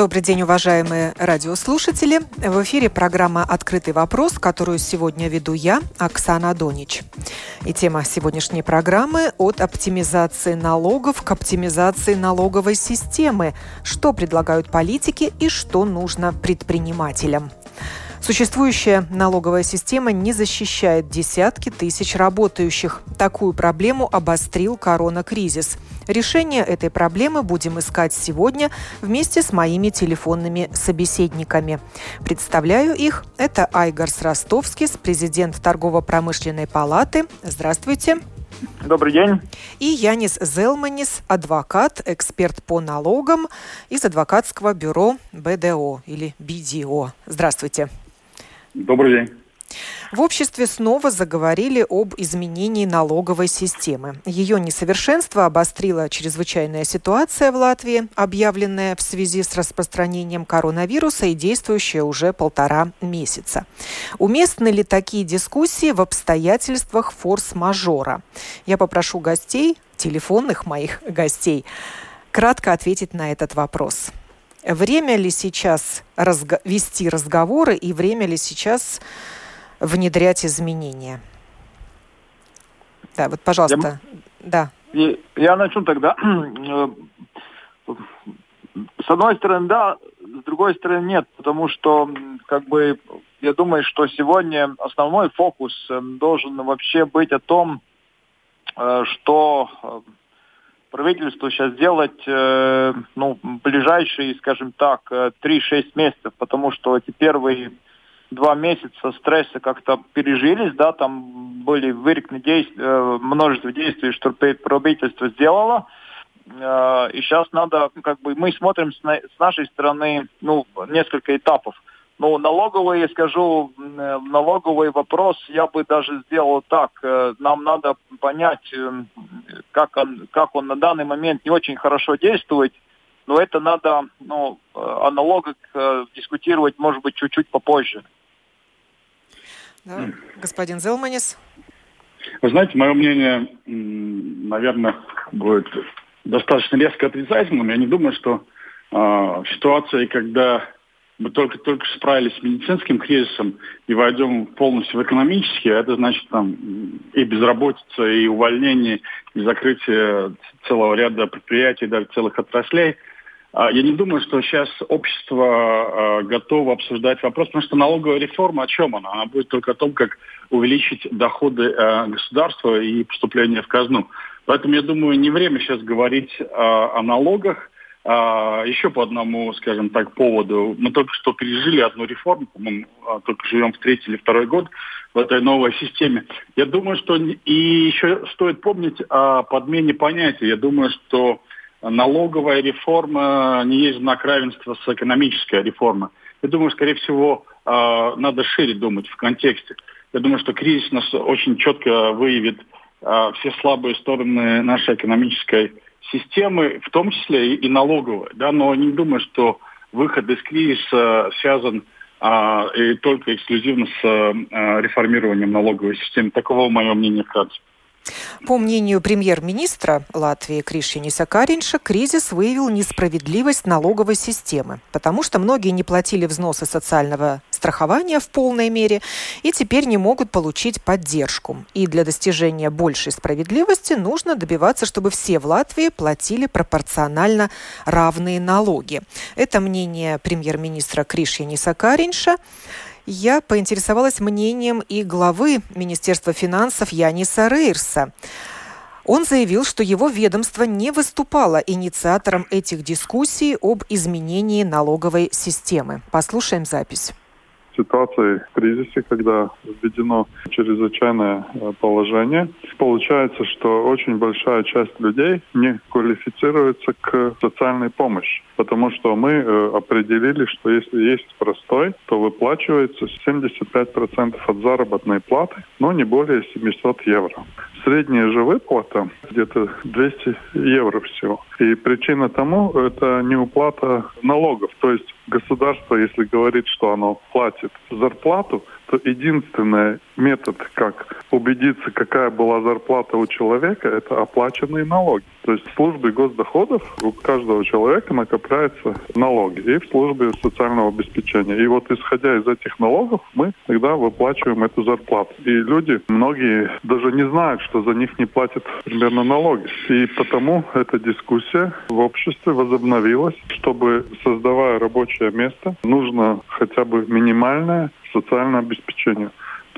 Добрый день, уважаемые радиослушатели. В эфире программа «Открытый вопрос», которую сегодня веду я, Оксана Донич. И тема сегодняшней программы – от оптимизации налогов к оптимизации налоговой системы. Что предлагают политики и что нужно предпринимателям. Существующая налоговая система не защищает десятки тысяч работающих. Такую проблему обострил коронакризис. Решение этой проблемы будем искать сегодня вместе с моими телефонными собеседниками. Представляю их. Это Айгарс Ростовскис, президент торгово-промышленной палаты. Здравствуйте. Добрый день. И Янис Зелманис, адвокат, эксперт по налогам из адвокатского бюро БДО или БДО. Здравствуйте. Добрый день. В обществе снова заговорили об изменении налоговой системы. Ее несовершенство обострила чрезвычайная ситуация в Латвии, объявленная в связи с распространением коронавируса и действующая уже полтора месяца. Уместны ли такие дискуссии в обстоятельствах форс-мажора? Я попрошу гостей, телефонных моих гостей, кратко ответить на этот вопрос. Время ли сейчас разго- вести разговоры и время ли сейчас внедрять изменения? Да, вот, пожалуйста. Я, да. Я начну тогда. С одной стороны, да, с другой стороны, нет, потому что, как бы, я думаю, что сегодня основной фокус эм, должен вообще быть о том, э, что э, правительству сейчас делать э, ну, ближайшие, скажем так, 3-6 э, месяцев, потому что эти первые два месяца стресса как-то пережились, да, там были вырекны действия, э, множество действий, что правительство сделало, э, и сейчас надо, как бы, мы смотрим с, с нашей стороны, ну, несколько этапов. Ну, налоговый, я скажу, налоговый вопрос я бы даже сделал так. Нам надо понять, э, как он, как он на данный момент не очень хорошо действует, но это надо, ну, о налогах дискутировать, может быть, чуть-чуть попозже. Да. Господин Зелманис. Вы знаете, мое мнение, наверное, будет достаточно резко отрицательным. Я не думаю, что э, в ситуации, когда мы только-только справились с медицинским кризисом и войдем полностью в экономический, это значит там и безработица, и увольнение, и закрытие целого ряда предприятий, даже целых отраслей. А, я не думаю, что сейчас общество а, готово обсуждать вопрос, потому что налоговая реформа о чем она? Она будет только о том, как увеличить доходы а, государства и поступления в казну. Поэтому я думаю, не время сейчас говорить о налогах, еще по одному, скажем так, поводу. Мы только что пережили одну реформу, по-моему, а, только живем в третий или второй год в этой новой системе. Я думаю, что и еще стоит помнить о подмене понятий. Я думаю, что налоговая реформа не есть знак равенства с экономической реформой. Я думаю, скорее всего, а, надо шире думать в контексте. Я думаю, что кризис нас очень четко выявит все слабые стороны нашей экономической системы, в том числе и налоговой. Да, но не думаю, что выход из кризиса связан а, и только эксклюзивно с а, реформированием налоговой системы. Такого, мое мнение, вкратце. По мнению премьер-министра Латвии Кришиниса Каринша, кризис выявил несправедливость налоговой системы, потому что многие не платили взносы социального страхования в полной мере и теперь не могут получить поддержку. И для достижения большей справедливости нужно добиваться, чтобы все в Латвии платили пропорционально равные налоги. Это мнение премьер-министра Кришиниса Каринша я поинтересовалась мнением и главы Министерства финансов Яниса Рейрса. Он заявил, что его ведомство не выступало инициатором этих дискуссий об изменении налоговой системы. Послушаем запись. Ситуации кризисе, когда введено чрезвычайное э, положение, получается, что очень большая часть людей не квалифицируется к социальной помощи. Потому что мы э, определили, что если есть простой, то выплачивается 75% от заработной платы, но не более 700 евро. Средняя же выплата где-то 200 евро всего. И причина тому это не уплата налогов. То есть государство, если говорит, что оно платит зарплату, то единственный метод, как убедиться, какая была зарплата у человека, это оплаченные налоги. То есть в службе госдоходов у каждого человека накопляются налоги и в службе социального обеспечения. И вот исходя из этих налогов мы тогда выплачиваем эту зарплату. И люди, многие даже не знают, что за них не платят примерно налоги. И потому эта дискуссия в обществе возобновилась, чтобы создавая рабочее место, нужно хотя бы минимальное социальное обеспечение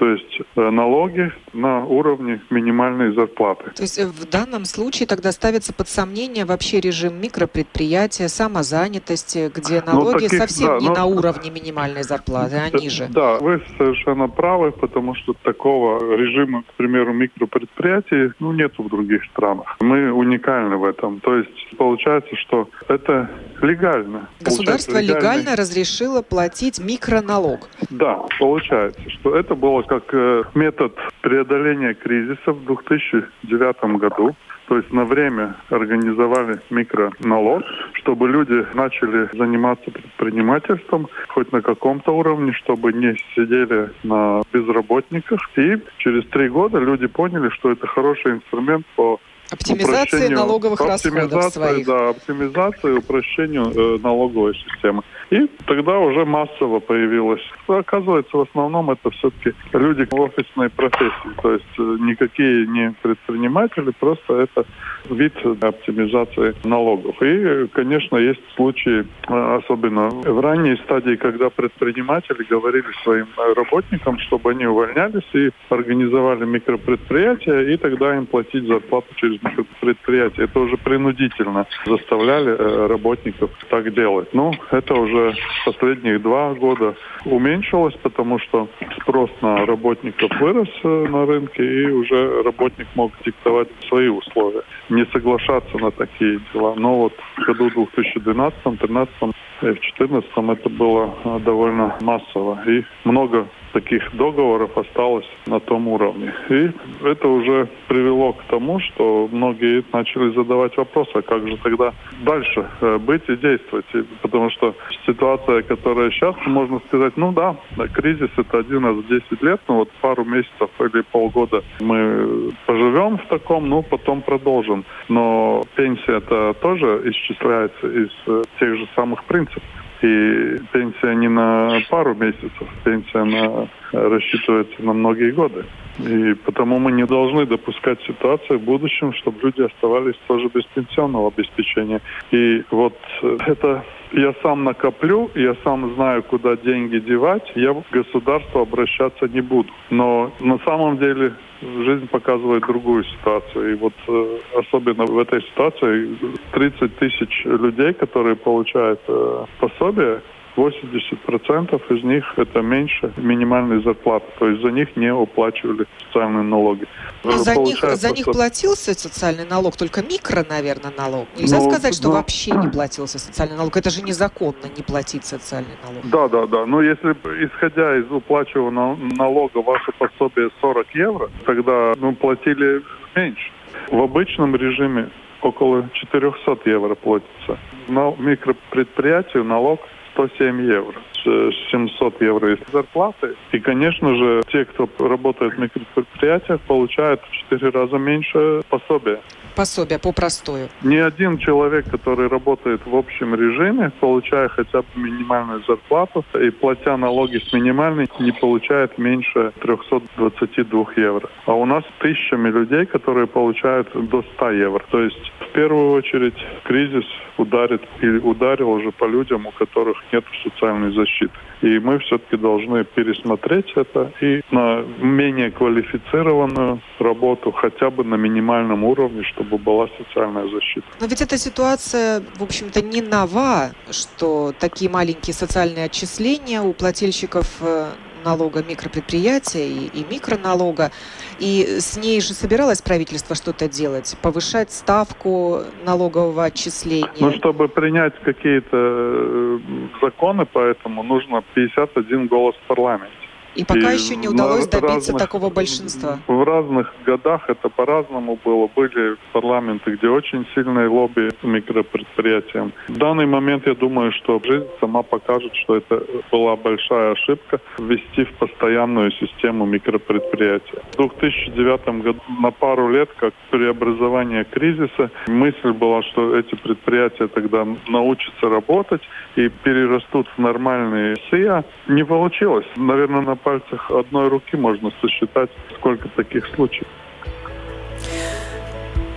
то есть э, налоги на уровне минимальной зарплаты. То есть э, в данном случае тогда ставится под сомнение вообще режим микропредприятия, самозанятости, где ну, налоги ну, таких, совсем да, не но... на уровне минимальной зарплаты, а ниже. Да, вы совершенно правы, потому что такого режима, к примеру, микропредприятий, ну, нет в других странах. Мы уникальны в этом. То есть получается, что это легально. Государство легально, легально разрешило платить микроналог. Да, получается, что это было как э, метод преодоления кризиса в 2009 году. То есть на время организовали микроналог, чтобы люди начали заниматься предпринимательством хоть на каком-то уровне, чтобы не сидели на безработниках. И через три года люди поняли, что это хороший инструмент по Оптимизации налоговых расходов своих. Да, оптимизации, упрощению э, налоговой системы. И тогда уже массово появилось. Оказывается, в основном это все-таки люди офисной профессии. То есть э, никакие не предприниматели, просто это вид оптимизации налогов. И, конечно, есть случаи, э, особенно в ранней стадии, когда предприниматели говорили своим работникам, чтобы они увольнялись и организовали микропредприятия, и тогда им платить зарплату через предприятие. Это уже принудительно заставляли э, работников так делать. Ну, это уже последние два года уменьшилось, потому что спрос на работников вырос э, на рынке, и уже работник мог диктовать свои условия, не соглашаться на такие дела. Но вот в году 2012, 2013 и в 2014 это было э, довольно массово. И много таких договоров осталось на том уровне. И это уже привело к тому, что многие начали задавать вопросы, а как же тогда дальше э, быть и действовать. И, потому что ситуация, которая сейчас, можно сказать, ну да, кризис это один раз в 10 лет, но вот пару месяцев или полгода мы поживем в таком, ну потом продолжим. Но пенсия это тоже исчисляется из э, тех же самых принципов. И пенсия не на пару месяцев, пенсия на, рассчитывается на многие годы. И потому мы не должны допускать ситуацию в будущем, чтобы люди оставались тоже без пенсионного обеспечения. И вот это я сам накоплю, я сам знаю, куда деньги девать, я в государство обращаться не буду. Но на самом деле жизнь показывает другую ситуацию. И вот э, особенно в этой ситуации 30 тысяч людей, которые получают э, пособие, 80% из них это меньше минимальной зарплаты. То есть за них не уплачивали социальные налоги. Но за них, за них платился социальный налог, только микро, наверное, налог. Нельзя ну, сказать, что ну, вообще не платился социальный налог. Это же незаконно не платить социальный налог. Да, да, да. Но если исходя из уплачиваемого налога ваше пособие 40 евро, тогда ну, платили меньше. В обычном режиме около 400 евро платится. На микропредприятию налог 107 евро. 700 евро из зарплаты. И, конечно же, те, кто работает в микропредприятиях, получают в 4 раза меньше пособия. Пособие по простую. Ни один человек, который работает в общем режиме, получая хотя бы минимальную зарплату и платя налоги с минимальной, не получает меньше 322 евро. А у нас тысячами людей, которые получают до 100 евро. То есть в первую очередь кризис ударит или ударил уже по людям, у которых нет социальной защиты защиты. И мы все-таки должны пересмотреть это и на менее квалифицированную работу, хотя бы на минимальном уровне, чтобы была социальная защита. Но ведь эта ситуация, в общем-то, не нова, что такие маленькие социальные отчисления у плательщиков э, налога микропредприятия и, и микроналога. И с ней же собиралось правительство что-то делать, повышать ставку налогового отчисления. Ну, чтобы принять какие-то э, законы по этому, нужно 51 голос в парламенте. И пока и еще не удалось добиться разных, такого большинства. В разных годах это по-разному было. Были парламенты, где очень сильные лобби микропредприятиям. В данный момент я думаю, что жизнь сама покажет, что это была большая ошибка ввести в постоянную систему микропредприятия. В 2009 году на пару лет, как преобразование кризиса, мысль была, что эти предприятия тогда научатся работать и перерастут в нормальные СИА. Не получилось. Наверное, на пальцах одной руки можно сосчитать, сколько таких случаев.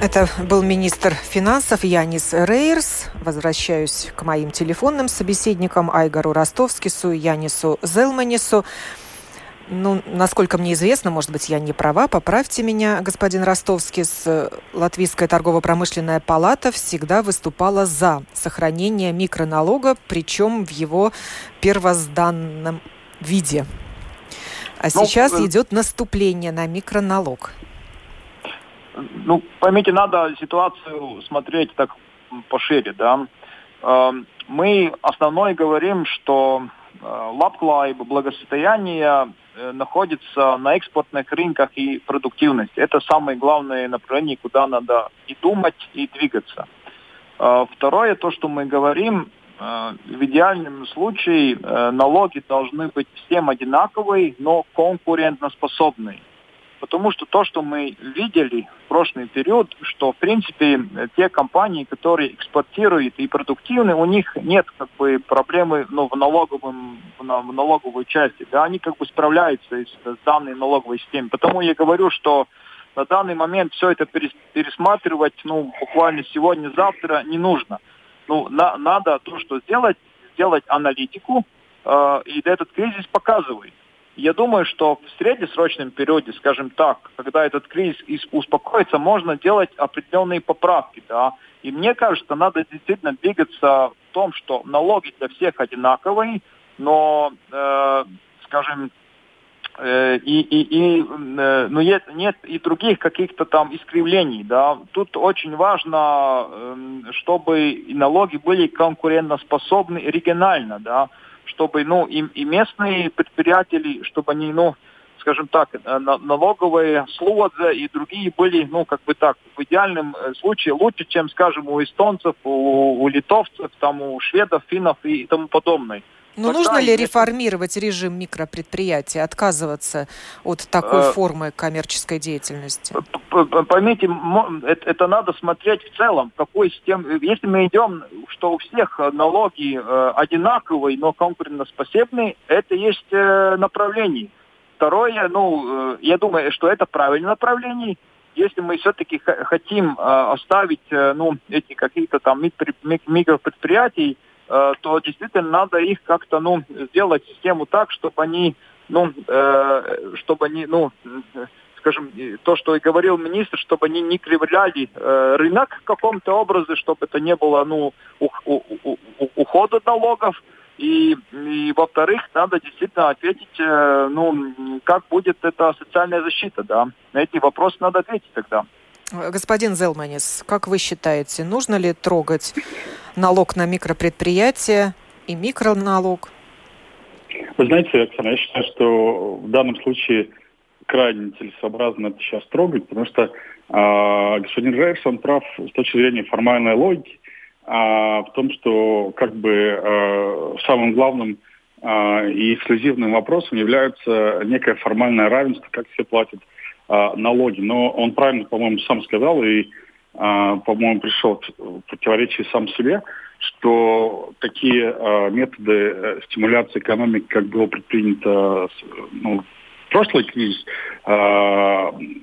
Это был министр финансов Янис Рейерс. Возвращаюсь к моим телефонным собеседникам Айгару Ростовскису Янису Зелманису. Ну, насколько мне известно, может быть, я не права, поправьте меня, господин Ростовский, с Латвийская торгово-промышленная палата всегда выступала за сохранение микроналога, причем в его первозданном виде. А ну, сейчас э, идет наступление на микроналог. Ну, поймите, надо ситуацию смотреть так пошире, да. Эм, мы основной говорим, что э, лапклайб, благосостояние э, находится на экспортных рынках и продуктивность. Это самое главное направление, куда надо и думать, и двигаться. Второе, то, что мы говорим, Э, в идеальном случае э, налоги должны быть всем одинаковые, но конкурентоспособные. Потому что то, что мы видели в прошлый период, что в принципе те компании, которые экспортируют и продуктивны, у них нет как бы проблемы ну, в, налоговом, в налоговой части. Да, они как бы справляются с, с данной налоговой системой. Потому я говорю, что на данный момент все это пересматривать ну, буквально сегодня-завтра не нужно ну, на, надо то, что сделать, сделать аналитику, э, и этот кризис показывает. Я думаю, что в среднесрочном периоде, скажем так, когда этот кризис успокоится, можно делать определенные поправки, да. И мне кажется, надо действительно двигаться в том, что налоги для всех одинаковые, но, э, скажем, и, и, и э, ну, нет, нет и других каких-то там искривлений. Да. Тут очень важно, эм, чтобы налоги были конкурентоспособны регионально, да, чтобы ну, и, и местные предприятия, чтобы они, ну, скажем так, э, налоговые слоды и другие были, ну, как бы так, в идеальном случае лучше, чем, скажем, у эстонцев, у, у литовцев, там, у шведов, финнов и тому подобное. Но Тогда нужно ли если... реформировать режим микропредприятия, отказываться от такой э, формы коммерческой деятельности? Поймите, это надо смотреть в целом. Какой систем... Если мы идем, что у всех налоги э, одинаковые, но конкурентоспособные, это есть э, направление. Второе, ну, я думаю, что это правильное направление. Если мы все-таки хотим оставить, ну, эти какие-то там микропредприятия, Э, то действительно надо их как-то ну, сделать систему так, чтобы они, ну, э, чтобы они, ну, скажем, то, что и говорил министр, чтобы они не кривляли э, рынок в каком-то образе, чтобы это не было ну, у, у, у, ухода налогов. И, и во-вторых, надо действительно ответить, э, ну, как будет эта социальная защита, да. На эти вопросы надо ответить тогда. Господин Зелманис, как вы считаете, нужно ли трогать налог на микропредприятия и микроналог? Вы знаете, Оксана, я считаю, что в данном случае крайне целесообразно это сейчас трогать, потому что э, господин Рейерс, он прав с точки зрения формальной логики, э, в том, что как бы э, самым главным э, и эксклюзивным вопросом является некое формальное равенство, как все платят а, налоги. Но он правильно, по-моему, сам сказал и, а, по-моему, пришел в противоречие сам себе, что такие а, методы э, стимуляции экономики, как было предпринято ну, прошлый кризис, э,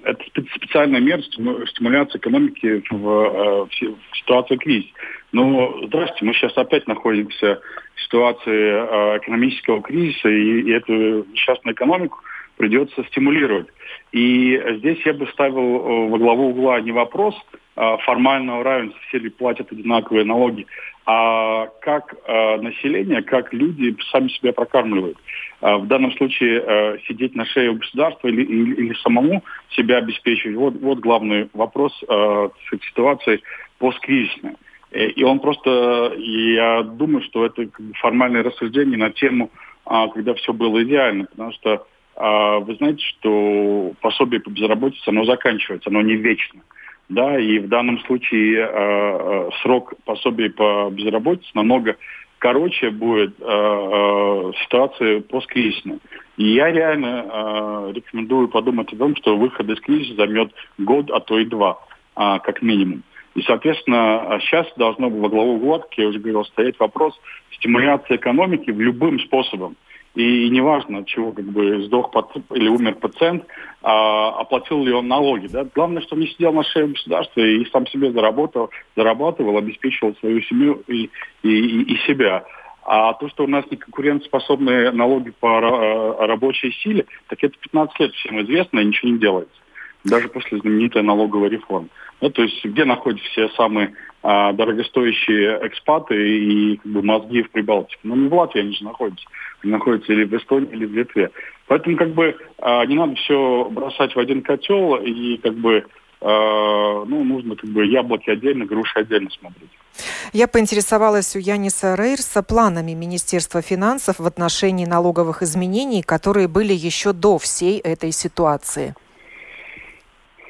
это специальная мера стимуляции экономики в, э, в ситуации кризиса. Но, здравствуйте, мы сейчас опять находимся в ситуации экономического кризиса, и, и эту несчастную экономику придется стимулировать. И здесь я бы ставил во главу угла не вопрос формального равенства, все ли платят одинаковые налоги, а как э, население, как люди сами себя прокармливают. Э, в данном случае э, сидеть на шее у государства или, или, или самому себя обеспечивать, вот, вот главный вопрос э, ситуации посткризисной. Э, и он просто, я думаю, что это формальное рассуждение на тему, э, когда все было идеально, потому что э, вы знаете, что пособие по безработице, оно заканчивается, оно не вечно. Да, и в данном случае э, э, срок пособий по безработице намного короче будет э, э, ситуация посткризисная. И я реально э, рекомендую подумать о том, что выход из кризиса займет год, а то и два, э, как минимум. И, соответственно, сейчас должно во главу угла, я уже говорил, стоять вопрос стимуляции экономики в любым способом. И неважно, чего как бы сдох или умер пациент, а, оплатил ли он налоги. Да? Главное, что не сидел на шее государства и сам себе заработал, зарабатывал, обеспечивал свою семью и, и, и, себя. А то, что у нас не конкурентоспособные налоги по а, рабочей силе, так это 15 лет всем известно, и ничего не делается. Даже после знаменитой налоговой реформы. Ну, то есть где находятся все самые а, дорогостоящие экспаты и как бы, мозги в Прибалтике? Ну, не в Латвии они же находятся находится или в Эстонии, или в Литве. Поэтому как бы а, не надо все бросать в один котел и как бы а, ну, нужно как бы яблоки отдельно, груши отдельно смотреть. Я поинтересовалась у Яниса Рейрса планами Министерства финансов в отношении налоговых изменений, которые были еще до всей этой ситуации.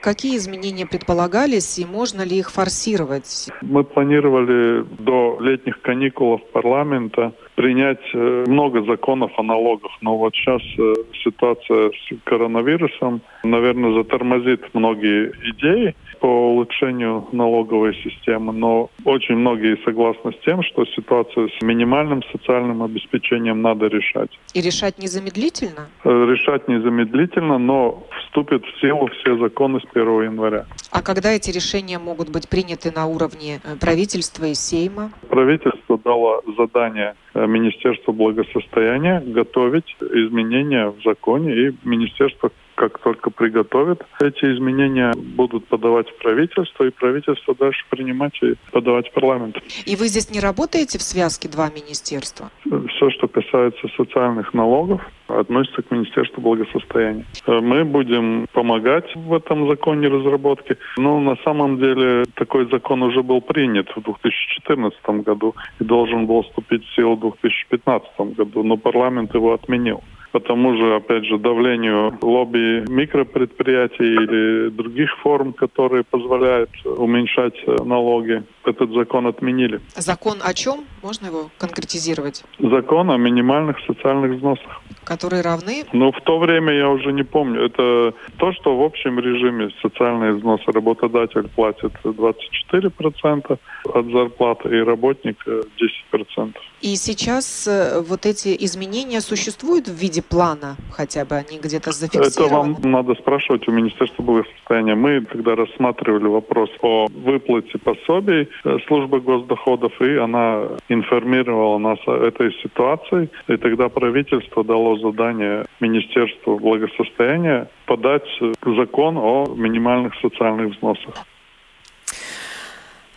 Какие изменения предполагались и можно ли их форсировать? Мы планировали до летних каникул парламента принять э, много законов о налогах, но вот сейчас э, ситуация с коронавирусом, наверное, затормозит многие идеи по улучшению налоговой системы, но очень многие согласны с тем, что ситуацию с минимальным социальным обеспечением надо решать. И решать незамедлительно? Э, решать незамедлительно, но вступят в силу все законы с 1 января. А когда эти решения могут быть приняты на уровне э, правительства и Сейма? Правительство дало задание э, Министерству благосостояния готовить изменения в законе, и Министерство как только приготовят эти изменения, будут подавать в правительство, и правительство дальше принимать и подавать в парламент. И вы здесь не работаете в связке два министерства? Все, что касается социальных налогов, относится к Министерству благосостояния. Мы будем помогать в этом законе разработки. Но на самом деле такой закон уже был принят в 2014 году и должен был вступить в силу в 2015 году, но парламент его отменил по тому же, опять же, давлению лобби микропредприятий или других форм, которые позволяют уменьшать налоги. Этот закон отменили. Закон о чем? Можно его конкретизировать? Закон о минимальных социальных взносах. Которые равны? Ну, в то время я уже не помню. Это то, что в общем режиме социальные взносы работодатель платит 24% от зарплаты и работник 10%. И сейчас э, вот эти изменения существуют в виде плана, хотя бы они где-то зафиксированы? Это вам надо спрашивать у Министерства благосостояния. Мы когда рассматривали вопрос о выплате пособий э, службы госдоходов, и она информировала нас о этой ситуации, и тогда правительство дало задание Министерству благосостояния подать закон о минимальных социальных взносах.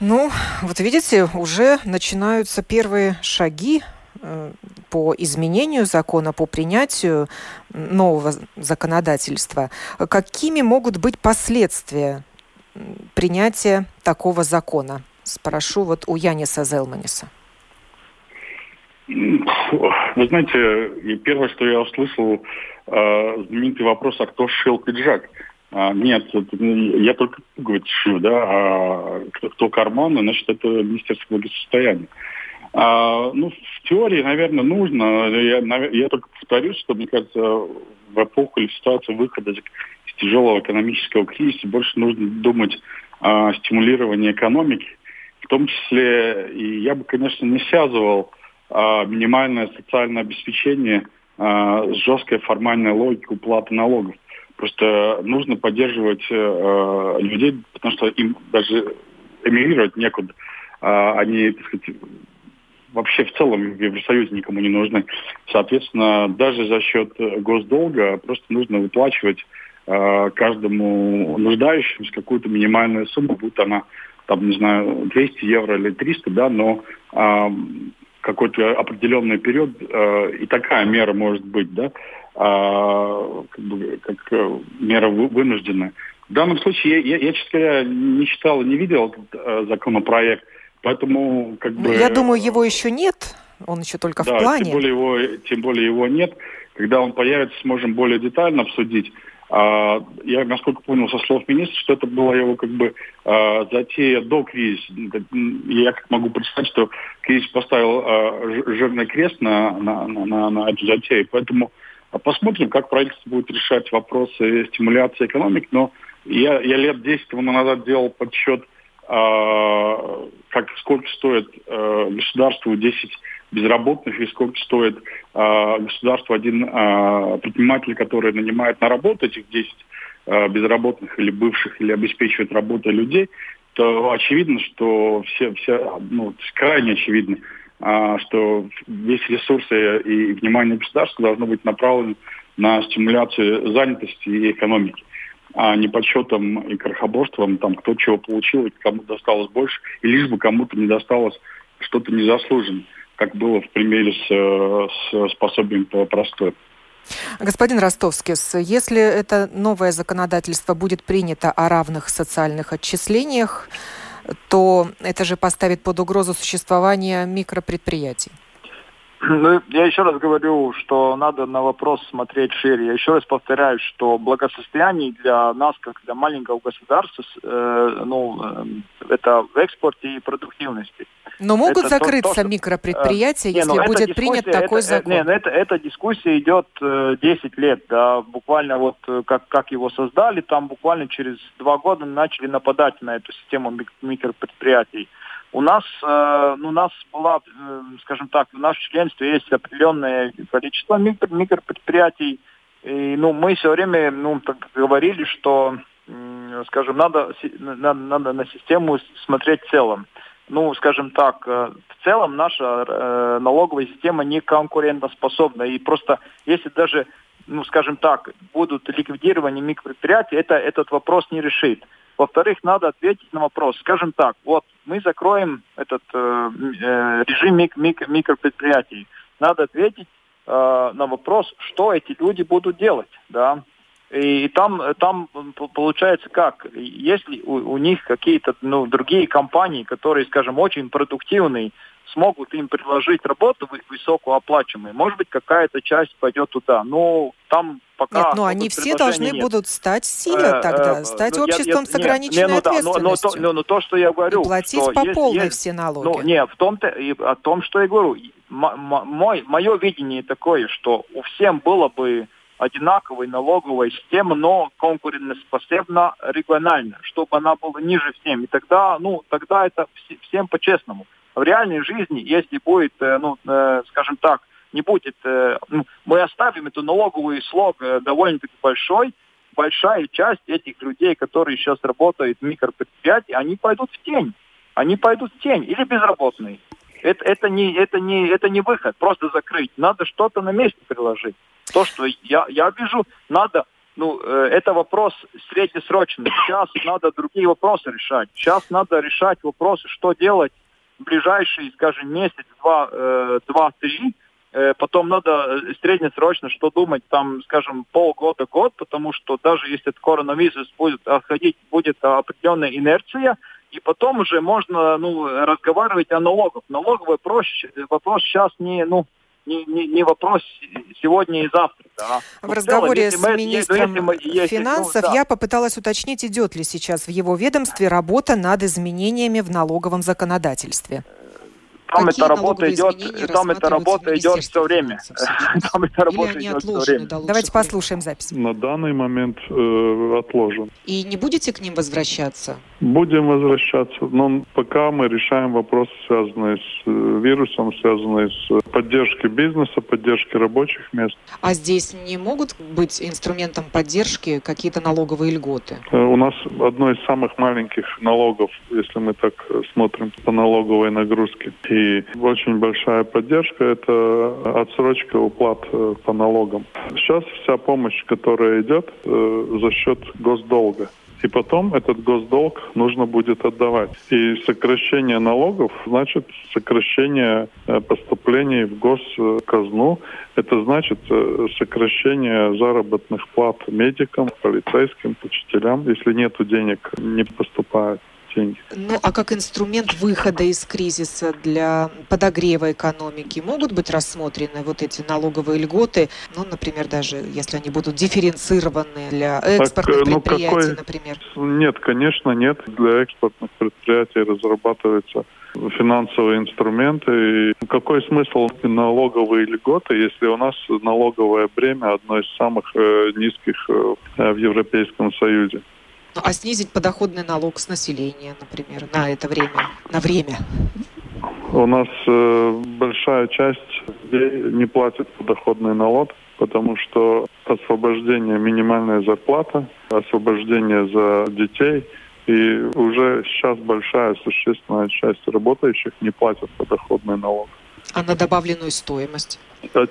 Ну, вот видите, уже начинаются первые шаги э, по изменению закона, по принятию нового законодательства. Какими могут быть последствия принятия такого закона? Спрошу вот у Яниса Зелманиса. Вы знаете, первое, что я услышал, э, знаменитый вопрос, а кто шил пиджак? А, нет, я только говорю, да, а кто, кто карманы, значит, это Министерство благосостояния. А, ну, в теории, наверное, нужно. Я, я только повторюсь, что, мне кажется, в эпоху или ситуацию выхода из тяжелого экономического кризиса больше нужно думать о стимулировании экономики. В том числе, и я бы, конечно, не связывал а, минимальное социальное обеспечение э, жесткая формальная логика уплаты налогов. Просто нужно поддерживать э, людей, потому что им даже эмигрировать некуда. Э, они, так сказать, вообще в целом в Евросоюзе никому не нужны. Соответственно, даже за счет госдолга просто нужно выплачивать э, каждому нуждающемуся какую-то минимальную сумму, будь она там, не знаю, 200 евро или 300, да, но э, какой-то определенный период э, и такая мера может быть, да, э, как, бы, как э, мера вынужденная. В данном случае я, я, я честно говоря, не читал, не видел этот законопроект, поэтому как бы... Я думаю, его еще нет, он еще только да, в плане. Тем более, его, тем более его нет. Когда он появится, сможем более детально обсудить. А, я, насколько понял со слов министра, что это была его как бы а, затея до кризиса. Я как могу представить, что кризис поставил а, жирный крест на, на, на, на эту затею. Поэтому посмотрим, как правительство будет решать вопросы стимуляции экономики. Но я, я лет 10 тому назад делал подсчет, как сколько стоит государству 10 безработных и сколько стоит э, государству один э, предприниматель, который нанимает на работу этих 10 э, безработных или бывших, или обеспечивает работой людей, то очевидно, что все, все ну, крайне очевидно, э, что весь ресурс и внимание государства должно быть направлено на стимуляцию занятости и экономики а не подсчетом и крохоборством, там, кто чего получил, и кому досталось больше, и лишь бы кому-то не досталось что-то незаслуженное как было в примере с, с способием по простой. Господин Ростовский, если это новое законодательство будет принято о равных социальных отчислениях, то это же поставит под угрозу существование микропредприятий. Ну, я еще раз говорю, что надо на вопрос смотреть шире. Я еще раз повторяю, что благосостояние для нас, как для маленького государства, э, ну, э, это в экспорте и продуктивности. Но могут это закрыться то, что, микропредприятия, э, если ну, будет принят такой это, закон? Нет, это, эта дискуссия идет э, 10 лет. Да, буквально вот э, как, как его создали, там буквально через два года начали нападать на эту систему микропредприятий. У нас, э, ну, у нас была, э, скажем так, в нашем членстве есть определенное количество микро, микропредприятий. И, ну, мы все время, ну, говорили, что, скажем, надо, надо, надо на систему смотреть в целом ну, скажем так, э, в целом наша налоговая система не конкурентоспособна. И просто если даже, ну, скажем так, будут ликвидированы микропредприятия, это этот вопрос не решит. Во-вторых, надо ответить на вопрос. Скажем так, вот мы закроем этот э, э, режим мик мик микропредприятий. Надо ответить э, на вопрос, что эти люди будут делать, да. И там, там получается как, если у, у них какие-то ну, другие компании, которые, скажем, очень продуктивные, смогут им предложить работу высокооплачиваемую, может быть, какая-то часть пойдет туда. Но там пока... Нет, ну они все должны нет. будут стать силой э, тогда, э, стать ну, обществом я, я, с ограниченной нет, ответственностью. Ну, но, но, но, но то, что я говорю... И платить по есть, полной есть, все налоги. Ну, нет, в том-то, и о том, что я говорю. Мой, мое видение такое, что у всем было бы одинаковой налоговой системы, но конкурентоспособна регионально, чтобы она была ниже всем. И тогда, ну, тогда это всем по-честному. В реальной жизни, если будет, э, ну, э, скажем так, не будет, э, ну, мы оставим эту налоговый слог довольно-таки большой, большая часть этих людей, которые сейчас работают в микропредприятии, они пойдут в тень. Они пойдут в тень или безработные. Это, это, не, это, не, это не выход, просто закрыть. Надо что-то на месте приложить. То, что я, я вижу, надо, ну, это вопрос среднесрочный. Сейчас надо другие вопросы решать. Сейчас надо решать вопросы, что делать в ближайшие, скажем, месяц, два, э, два-три. Э, потом надо э, среднесрочно что думать, там, скажем, полгода-год, потому что даже если этот коронавирус будет отходить, будет определенная инерция, и потом уже можно ну, разговаривать о налогах. Налоговый вопрос, вопрос сейчас не, ну, не, не, не вопрос сегодня и завтра. Да. В разговоре целом, с министром мы, если, финансов ну, да. я попыталась уточнить, идет ли сейчас в его ведомстве работа над изменениями в налоговом законодательстве. там эта работа идет, там эта работа идет все время. Там эта работа идет все время. Давайте послушаем запись. На данный момент э, отложен. И не будете к ним возвращаться? Будем возвращаться, но пока мы решаем вопросы, связанные с э, вирусом, связанные с поддержкой бизнеса, поддержкой рабочих мест. А здесь не могут быть инструментом поддержки какие-то налоговые льготы? Э, у нас одно из самых маленьких налогов, если мы так смотрим по налоговой нагрузке. И очень большая поддержка – это отсрочка уплат э, по налогам. Сейчас вся помощь, которая идет за счет госдолга. И потом этот госдолг нужно будет отдавать. И сокращение налогов значит сокращение э, поступлений в госказну. Это значит э, сокращение заработных плат медикам, полицейским, учителям. Если нет денег, не поступает деньги. Ну, а как инструмент выхода из кризиса для подогрева экономики могут быть рассмотрены вот эти налоговые льготы, ну, например, даже если они будут дифференцированы для экспортных так, ну, предприятий, какой... например? Нет, конечно, нет. Для экспортных предприятий разрабатывается финансовые инструменты. И какой смысл налоговые льготы, если у нас налоговое бремя одно из самых э, низких э, в Европейском Союзе? А снизить подоходный налог с населения, например, на это время, на время? У нас э, большая часть не платит подоходный налог, потому что освобождение минимальная зарплата, освобождение за детей, и уже сейчас большая существенная часть работающих не платят подоходный налог. А на добавленную стоимость?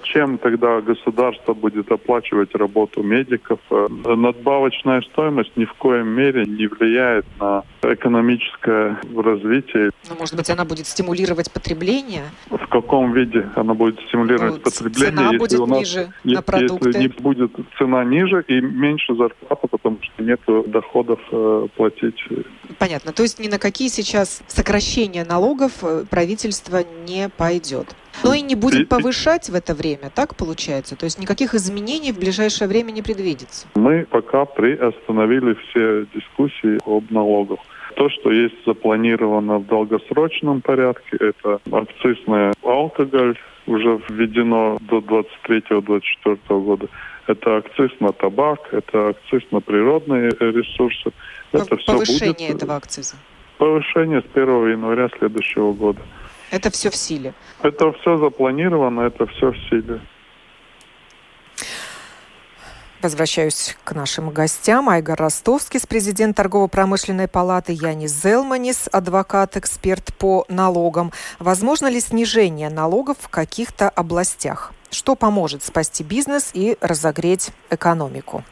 Чем тогда государство будет оплачивать работу медиков? Э, надбавочная стоимость ни в коем мере не влияет на экономическое развитие. Ну, может быть, она будет стимулировать потребление? В каком виде она будет стимулировать ну, потребление? Цена если будет у нас, ниже если, на продукты. Если не будет цена ниже и меньше зарплата, потому что нет доходов э, платить. Понятно. То есть ни на какие сейчас сокращения налогов э, правительство не пойдет. Но и не будет повышать в это время, так получается? То есть никаких изменений в ближайшее время не предвидится? Мы пока приостановили все дискуссии об налогах. То, что есть запланировано в долгосрочном порядке, это акцизная алкоголь, уже введено до 23-24 года. Это акциз на табак, это акциз на природные ресурсы. Это Повышение все будет... этого акциза? Повышение с 1 января следующего года. Это все в силе? Это все запланировано, это все в силе. Возвращаюсь к нашим гостям. Айгар Ростовский, президент торгово-промышленной палаты, Янис Зелманис, адвокат-эксперт по налогам. Возможно ли снижение налогов в каких-то областях? Что поможет спасти бизнес и разогреть экономику?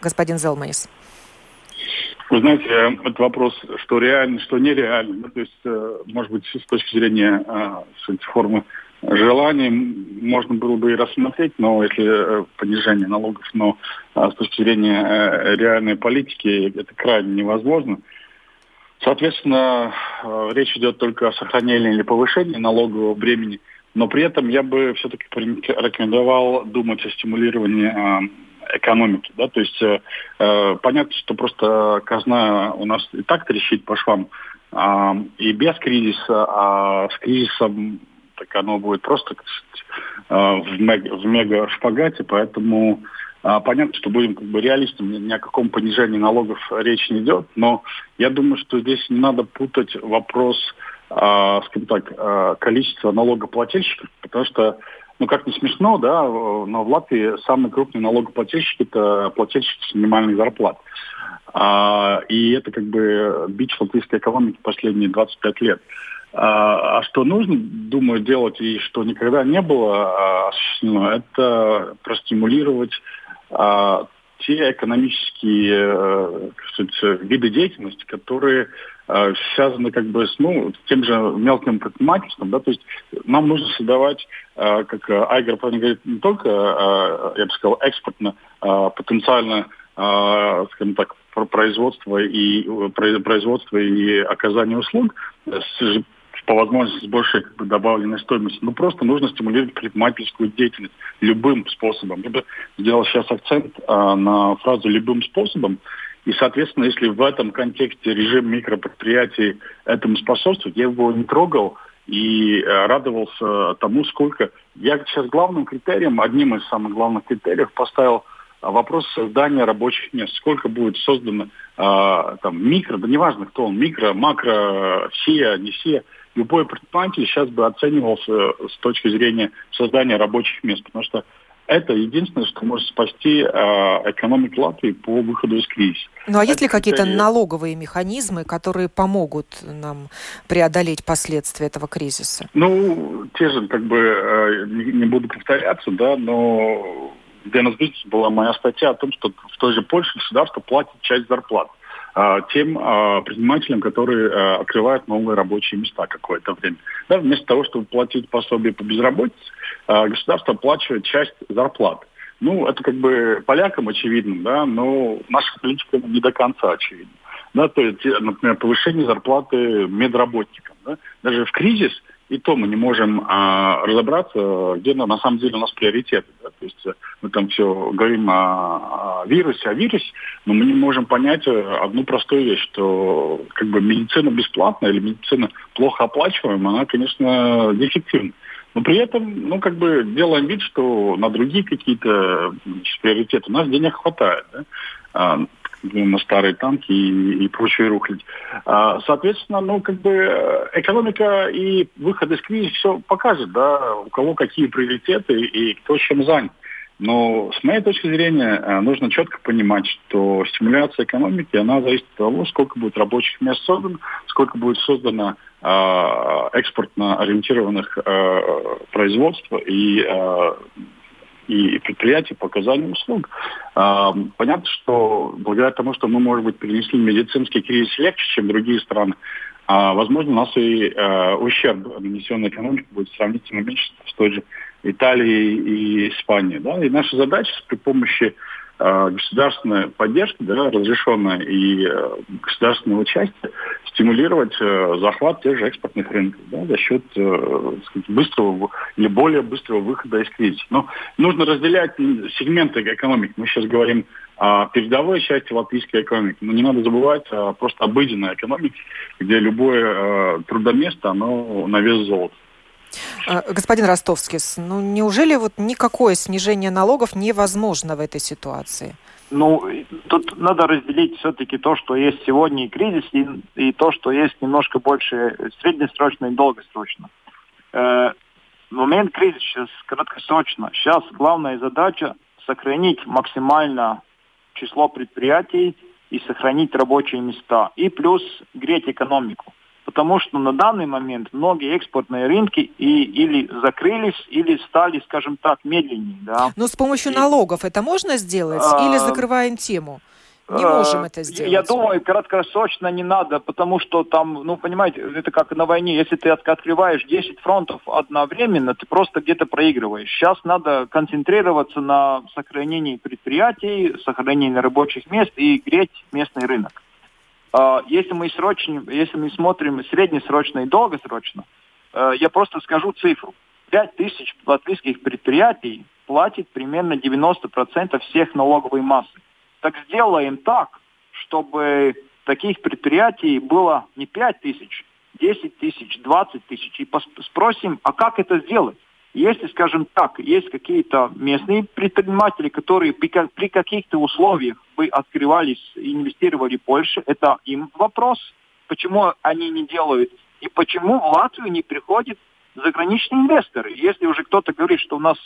Господин Зелманис. Вы знаете, этот вопрос, что реально, что нереально, то есть, э, может быть, с точки зрения э, формы желаний можно было бы и рассмотреть, но если э, понижение налогов, но с точки зрения реальной политики это крайне невозможно. Соответственно, речь идет только о сохранении или повышении налогового бремени, но при этом я бы все-таки рекомендовал думать о стимулировании экономики. Да? То есть э, э, понятно, что просто казна у нас и так трещит по швам. Э, и без кризиса, а с кризисом так оно будет просто э, в, мега, в мега шпагате, поэтому э, понятно, что будем как бы реалистами, ни о каком понижении налогов речь не идет, но я думаю, что здесь не надо путать вопрос, э, скажем так, э, количества налогоплательщиков, потому что ну, как не смешно, да, но в Латвии самый крупный налогоплательщик – это плательщик с минимальной зарплат. А, и это как бы бич латвийской экономики последние 25 лет. А, а что нужно, думаю, делать и что никогда не было а, осуществлено, это простимулировать а, те экономические э, сказать, виды деятельности, которые связаны как бы с ну, тем же мелким предпринимательством. Да? То есть нам нужно создавать, э, как Айгер правильно говорит, не только, я бы сказал, экспортно, потенциально, скажем так, производство и производство и оказание услуг с по возможности с большей как бы, добавленной стоимостью. Ну, просто нужно стимулировать предпринимательскую деятельность любым способом. Я бы сделал сейчас акцент а, на фразу «любым способом». И, соответственно, если в этом контексте режим микропредприятий этому способствует, я его не трогал и э, радовался тому, сколько... Я сейчас главным критерием, одним из самых главных критериев поставил вопрос создания рабочих мест. Сколько будет создано э, там микро, да неважно кто он, микро, макро, все, не все. Любой предприниматель сейчас бы оценивался с точки зрения создания рабочих мест, потому что это единственное, что может спасти э, экономику Латвии по выходу из кризиса. Ну а есть ли какие-то налоговые механизмы, которые помогут нам преодолеть последствия этого кризиса? Ну, те же, как бы, э, не, не буду повторяться, да, но где на была моя статья о том, что в той же Польше государство платит часть зарплат э, тем э, предпринимателям, которые э, открывают новые рабочие места какое-то время. Да, вместо того, чтобы платить пособие по безработице, государство оплачивает часть зарплат. Ну, это как бы полякам очевидно, да, но нашим политикам не до конца очевидно. Да, то есть, например, повышение зарплаты медработникам. Да? Даже в кризис и то мы не можем а, разобраться, где на, самом деле у нас приоритеты. Да? То есть э, мы там все говорим о, о вирусе, о вирусе, но мы не можем понять э, одну простую вещь, что как бы медицина бесплатная или медицина плохо оплачиваемая, она, конечно, дефективна. Но при этом, ну, как бы делаем вид, что на другие какие-то приоритеты у нас денег хватает. Да? На старые танки и, и прочую рухлядь. А, соответственно, ну, как бы э, экономика и выход из кризиса все покажет, да, у кого какие приоритеты и кто чем занят. Но с моей точки зрения э, нужно четко понимать, что стимуляция экономики, она зависит от того, сколько будет рабочих мест создано, сколько будет создано э, экспортно ориентированных э, производств и и предприятий по оказанию услуг. А, понятно, что благодаря тому, что мы, может быть, перенесли медицинский кризис легче, чем другие страны, а, возможно, у нас и а, ущерб нанесенной экономике будет сравнительно меньше с той же Италией и Испанией. Да? И наша задача при помощи государственная поддержка, да, разрешенная и э, государственного участия, стимулировать э, захват тех же экспортных рынков да, за счет сказать, быстрого или более быстрого выхода из кризиса. Но нужно разделять сегменты экономики. Мы сейчас говорим о передовой части латвийской экономики, но не надо забывать просто обыденной экономике, где любое трудоместо, оно на вес золота. А, господин Ростовский, ну неужели вот никакое снижение налогов невозможно в этой ситуации? Ну, тут надо разделить все-таки то, что есть сегодня и кризис, и, и то, что есть немножко больше среднесрочно и долгосрочно. Э, момент кризиса сейчас краткосрочно. Сейчас главная задача сохранить максимально число предприятий и сохранить рабочие места. И плюс греть экономику потому что на данный момент многие экспортные рынки и, или закрылись, или стали, скажем так, медленнее. Да? Но с помощью и, налогов это можно сделать а, или закрываем тему? Не можем это сделать. Я думаю, краткосрочно не надо, потому что там, ну, понимаете, это как на войне. Если ты открываешь 10 фронтов одновременно, ты просто где-то проигрываешь. Сейчас надо концентрироваться на сохранении предприятий, сохранении рабочих мест и греть местный рынок. А, если мы, срочно, если мы смотрим среднесрочно и долгосрочно, э, я просто скажу цифру. 5 тысяч латвийских предприятий платит примерно 90% всех налоговой массы. Так сделаем так, чтобы таких предприятий было не 5 тысяч, 10 тысяч, 20 тысяч. И спросим, а как это сделать? Если, скажем так, есть какие-то местные предприниматели, которые при, каких-то условиях бы открывались, инвестировали больше, это им вопрос, почему они не делают и почему в Латвию не приходят заграничные инвесторы. Если уже кто-то говорит, что у нас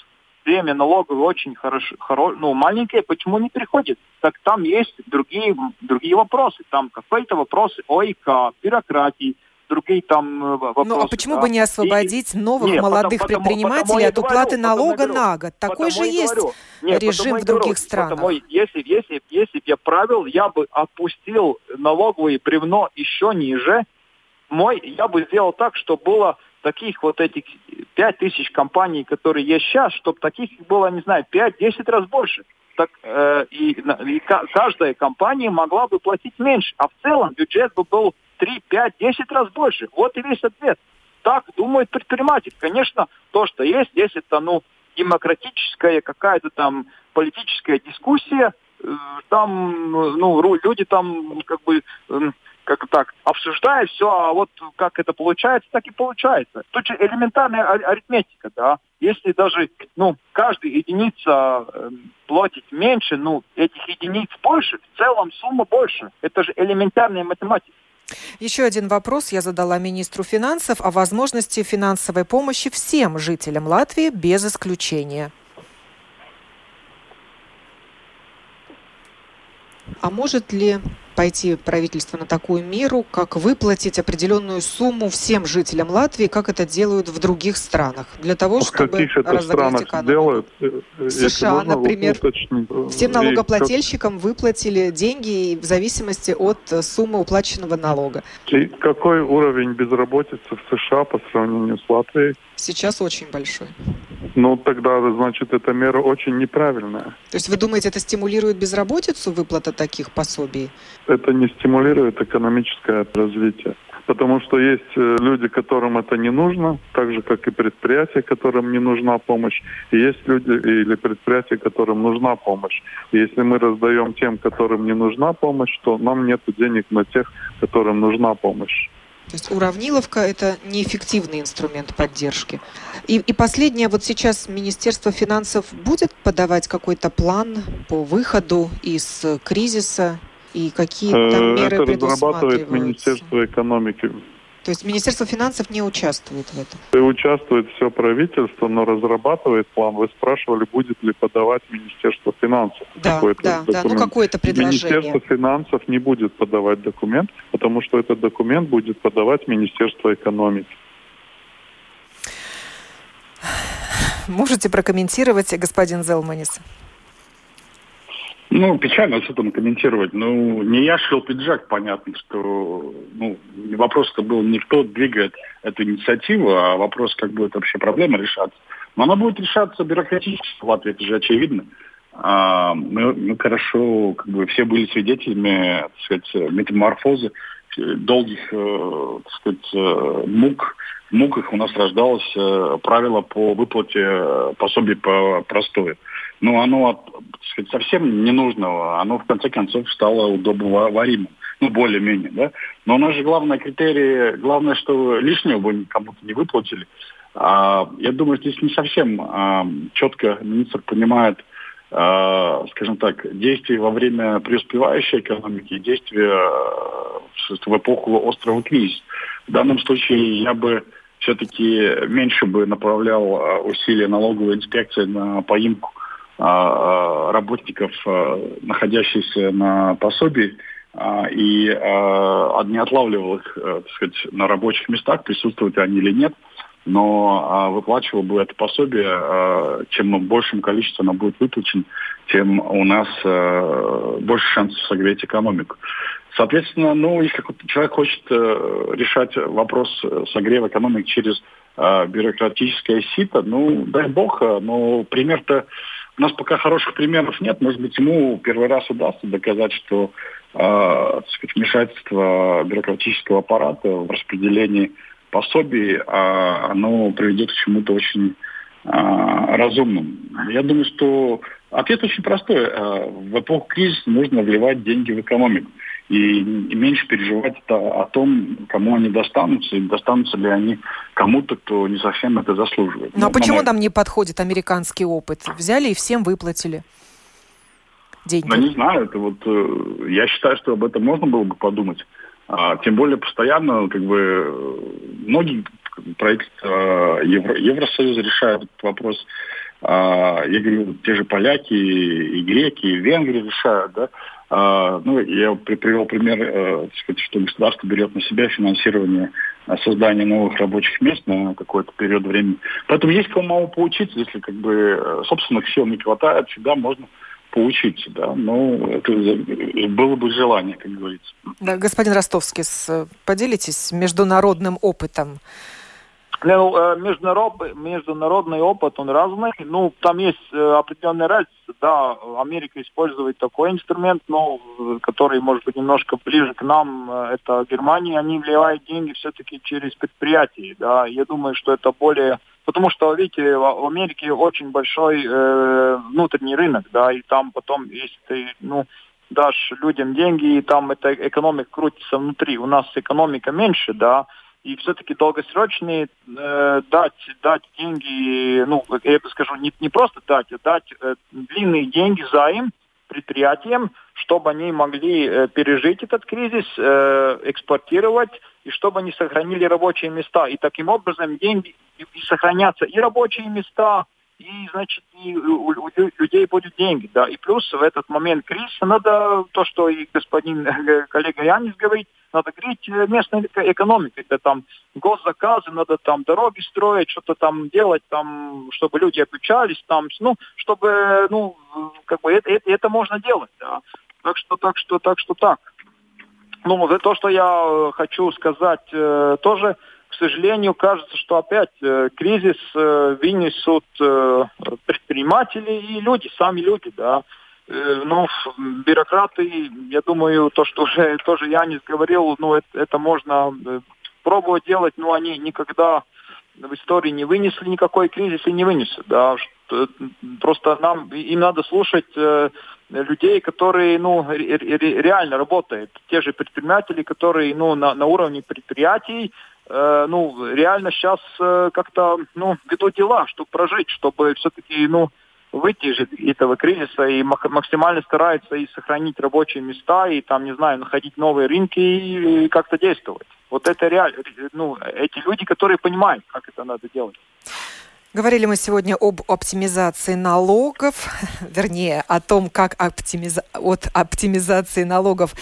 время налоговое очень хорошо, хоро, ну, маленькое, почему не приходит? Так там есть другие, другие вопросы. Там какие-то вопросы ОИК, бюрократии, другие там э, вопросы. Ну а почему да? бы не освободить и... новых Нет, молодых потому, предпринимателей потому, от уплаты говорю, налога на год? Такой же есть Нет, режим в других говорю, странах. Потому, если, если, если бы я правил, я бы опустил налоговое бревно еще ниже. Мой, я бы сделал так, чтобы было таких вот этих 5 тысяч компаний, которые есть сейчас, чтобы таких было, не знаю, 5-10 раз больше. Так, э, и, и каждая компания могла бы платить меньше, а в целом бюджет бы был 3, 5, 10 раз больше. Вот и весь ответ. Так думает предприниматель. Конечно, то, что есть, есть это, ну, демократическая какая-то там политическая дискуссия, э, там, ну, люди там как бы как так, обсуждая все, а вот как это получается, так и получается. Тут же элементарная арифметика, да. Если даже, ну, каждая единица э, платить меньше, ну, этих единиц больше, в целом сумма больше. Это же элементарная математика. Еще один вопрос я задала министру финансов о возможности финансовой помощи всем жителям Латвии без исключения. А может ли пойти правительство на такую меру, как выплатить определенную сумму всем жителям Латвии, как это делают в других странах, для того, чтобы каких это странах экономику. делают? Э, в США, например, уточнить. всем налогоплательщикам выплатили деньги в зависимости от суммы уплаченного налога. И какой уровень безработицы в США по сравнению с Латвией? Сейчас очень большой. Ну, тогда, значит, эта мера очень неправильная. То есть вы думаете, это стимулирует безработицу, выплата таких пособий? Это не стимулирует экономическое развитие. Потому что есть э, люди, которым это не нужно, так же, как и предприятия, которым не нужна помощь. И есть люди или предприятия, которым нужна помощь. И если мы раздаем тем, которым не нужна помощь, то нам нет денег на тех, которым нужна помощь. То есть уравниловка – это неэффективный инструмент поддержки. И, и последнее, вот сейчас Министерство финансов будет подавать какой-то план по выходу из кризиса и какие там э, меры Это разрабатывает Министерство экономики. То есть Министерство финансов не участвует в этом? Участвует все правительство, но разрабатывает план. Вы спрашивали, будет ли подавать Министерство финансов да, какой-то да, документ. Да, ну какое-то предложение. Министерство финансов не будет подавать документ, потому что этот документ будет подавать Министерство экономики. Можете прокомментировать, господин Зелманис? Ну, печально что там комментировать. Ну, не я шел пиджак, понятно, что ну, вопрос-то был не кто двигает эту инициативу, а вопрос, как будет вообще проблема решаться. Но она будет решаться бюрократически в Латвии, это же очевидно. А, мы, мы хорошо, как бы все были свидетелями, так сказать, метаморфозы, долгих, э, так сказать, э, мук. В муках у нас рождалось э, правило по выплате пособий по простое но оно так сказать, совсем ненужного, оно в конце концов стало удобоваримым. Ну, более-менее, да. Но у нас же главный критерий, главное, что лишнего бы кому-то не выплатили. А, я думаю, здесь не совсем а, четко министр понимает, а, скажем так, действия во время преуспевающей экономики и действия в эпоху острого кризиса. В данном случае я бы все-таки меньше бы направлял а, усилия налоговой инспекции на поимку работников, а, находящихся на пособии, а, и не отлавливал их так сказать, на рабочих местах, присутствуют они или нет, но выплачивал бы это пособие, чем большим количеством оно будет выплачено, тем у нас больше шансов согреть экономику. Соответственно, ну, если человек хочет э, решать вопрос согрева экономики через бюрократическое сито, ну, дай бог, но пример-то у нас пока хороших примеров нет. Может быть, ему первый раз удастся доказать, что э, сказать, вмешательство бюрократического аппарата в распределении пособий, э, оно приведет к чему-то очень э, разумному. Я думаю, что ответ очень простой. Э, в эпоху кризиса нужно вливать деньги в экономику и, меньше переживать о, том, кому они достанутся, и достанутся ли они кому-то, кто не совсем это заслуживает. Но ну, а почему нам не подходит американский опыт? Взяли и всем выплатили деньги. Ну, не знаю, это вот э, я считаю, что об этом можно было бы подумать. А, тем более постоянно, как бы, многие правительства Евро, Евросоюза решают этот вопрос. А, я говорю, те же поляки, и греки, и венгры решают, да. А, ну, я привел пример, э, сказать, что государство берет на себя финансирование э, создания новых рабочих мест на какой-то период времени. Поэтому есть кому поучиться, если как бы э, собственных сил не хватает, всегда можно поучиться, да, но это было бы желание, как говорится. Да, господин Ростовский, поделитесь международным опытом ну, э, международный, опыт, он разный. Ну, там есть э, определенная разница. Да, Америка использует такой инструмент, но который, может быть, немножко ближе к нам, э, это Германия. Они вливают деньги все-таки через предприятия. Да, я думаю, что это более... Потому что, видите, в Америке очень большой э, внутренний рынок, да, и там потом есть, ну, дашь людям деньги, и там эта экономика крутится внутри. У нас экономика меньше, да, и все-таки долгосрочные э, дать, дать деньги, ну, я бы скажу, не, не просто дать, а дать э, длинные деньги займ предприятиям, чтобы они могли э, пережить этот кризис, э, экспортировать, и чтобы они сохранили рабочие места. И таким образом деньги и, и сохранятся и рабочие места, и, значит, и у, людей будут деньги, да. И плюс в этот момент кризиса надо, то, что и господин э, коллега Янис говорит, надо говорить э, местной экономикой. Это там госзаказы, надо там дороги строить, что-то там делать, там, чтобы люди обучались, там, ну, чтобы, ну, как бы это, это, это можно делать, да. Так что, так что, так что так. Ну, то, что я э, хочу сказать, тоже к сожалению, кажется, что опять э, кризис э, вынесут э, предприниматели и люди, сами люди, да. Э, ну, бюрократы, я думаю, то, что уже тоже Янис говорил, ну, это, это можно э, пробовать делать, но они никогда в истории не вынесли никакой кризис и не вынесут, да. Что, просто нам, им надо слушать э, людей, которые, ну, ре, ре, реально работают. Те же предприниматели, которые, ну, на, на уровне предприятий, Э, ну, реально сейчас э, как-то, ну, ведут дела, чтобы прожить, чтобы все-таки, ну, выйти из этого кризиса и максимально стараются и сохранить рабочие места, и там, не знаю, находить новые рынки и как-то действовать. Вот это реально, ну, эти люди, которые понимают, как это надо делать. Говорили мы сегодня об оптимизации налогов, вернее, о том, как оптимиза... от оптимизации налогов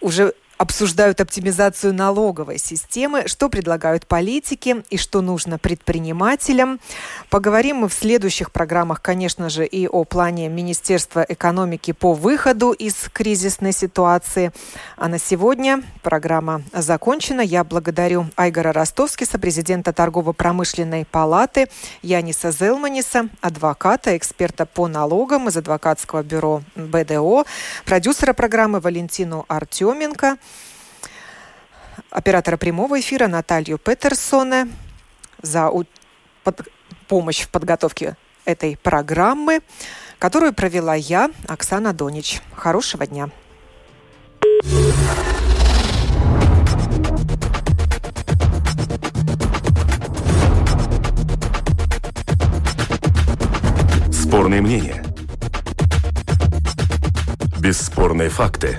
уже обсуждают оптимизацию налоговой системы, что предлагают политики и что нужно предпринимателям. Поговорим мы в следующих программах, конечно же, и о плане Министерства экономики по выходу из кризисной ситуации. А на сегодня программа закончена. Я благодарю Айгора Ростовскиса, президента торгово-промышленной палаты, Яниса Зелманиса, адвоката, эксперта по налогам из адвокатского бюро БДО, продюсера программы Валентину Артеменко – оператора прямого эфира Наталью Петерсоне за помощь в подготовке этой программы, которую провела я, Оксана Донич. Хорошего дня. Спорные мнения. Бесспорные факты.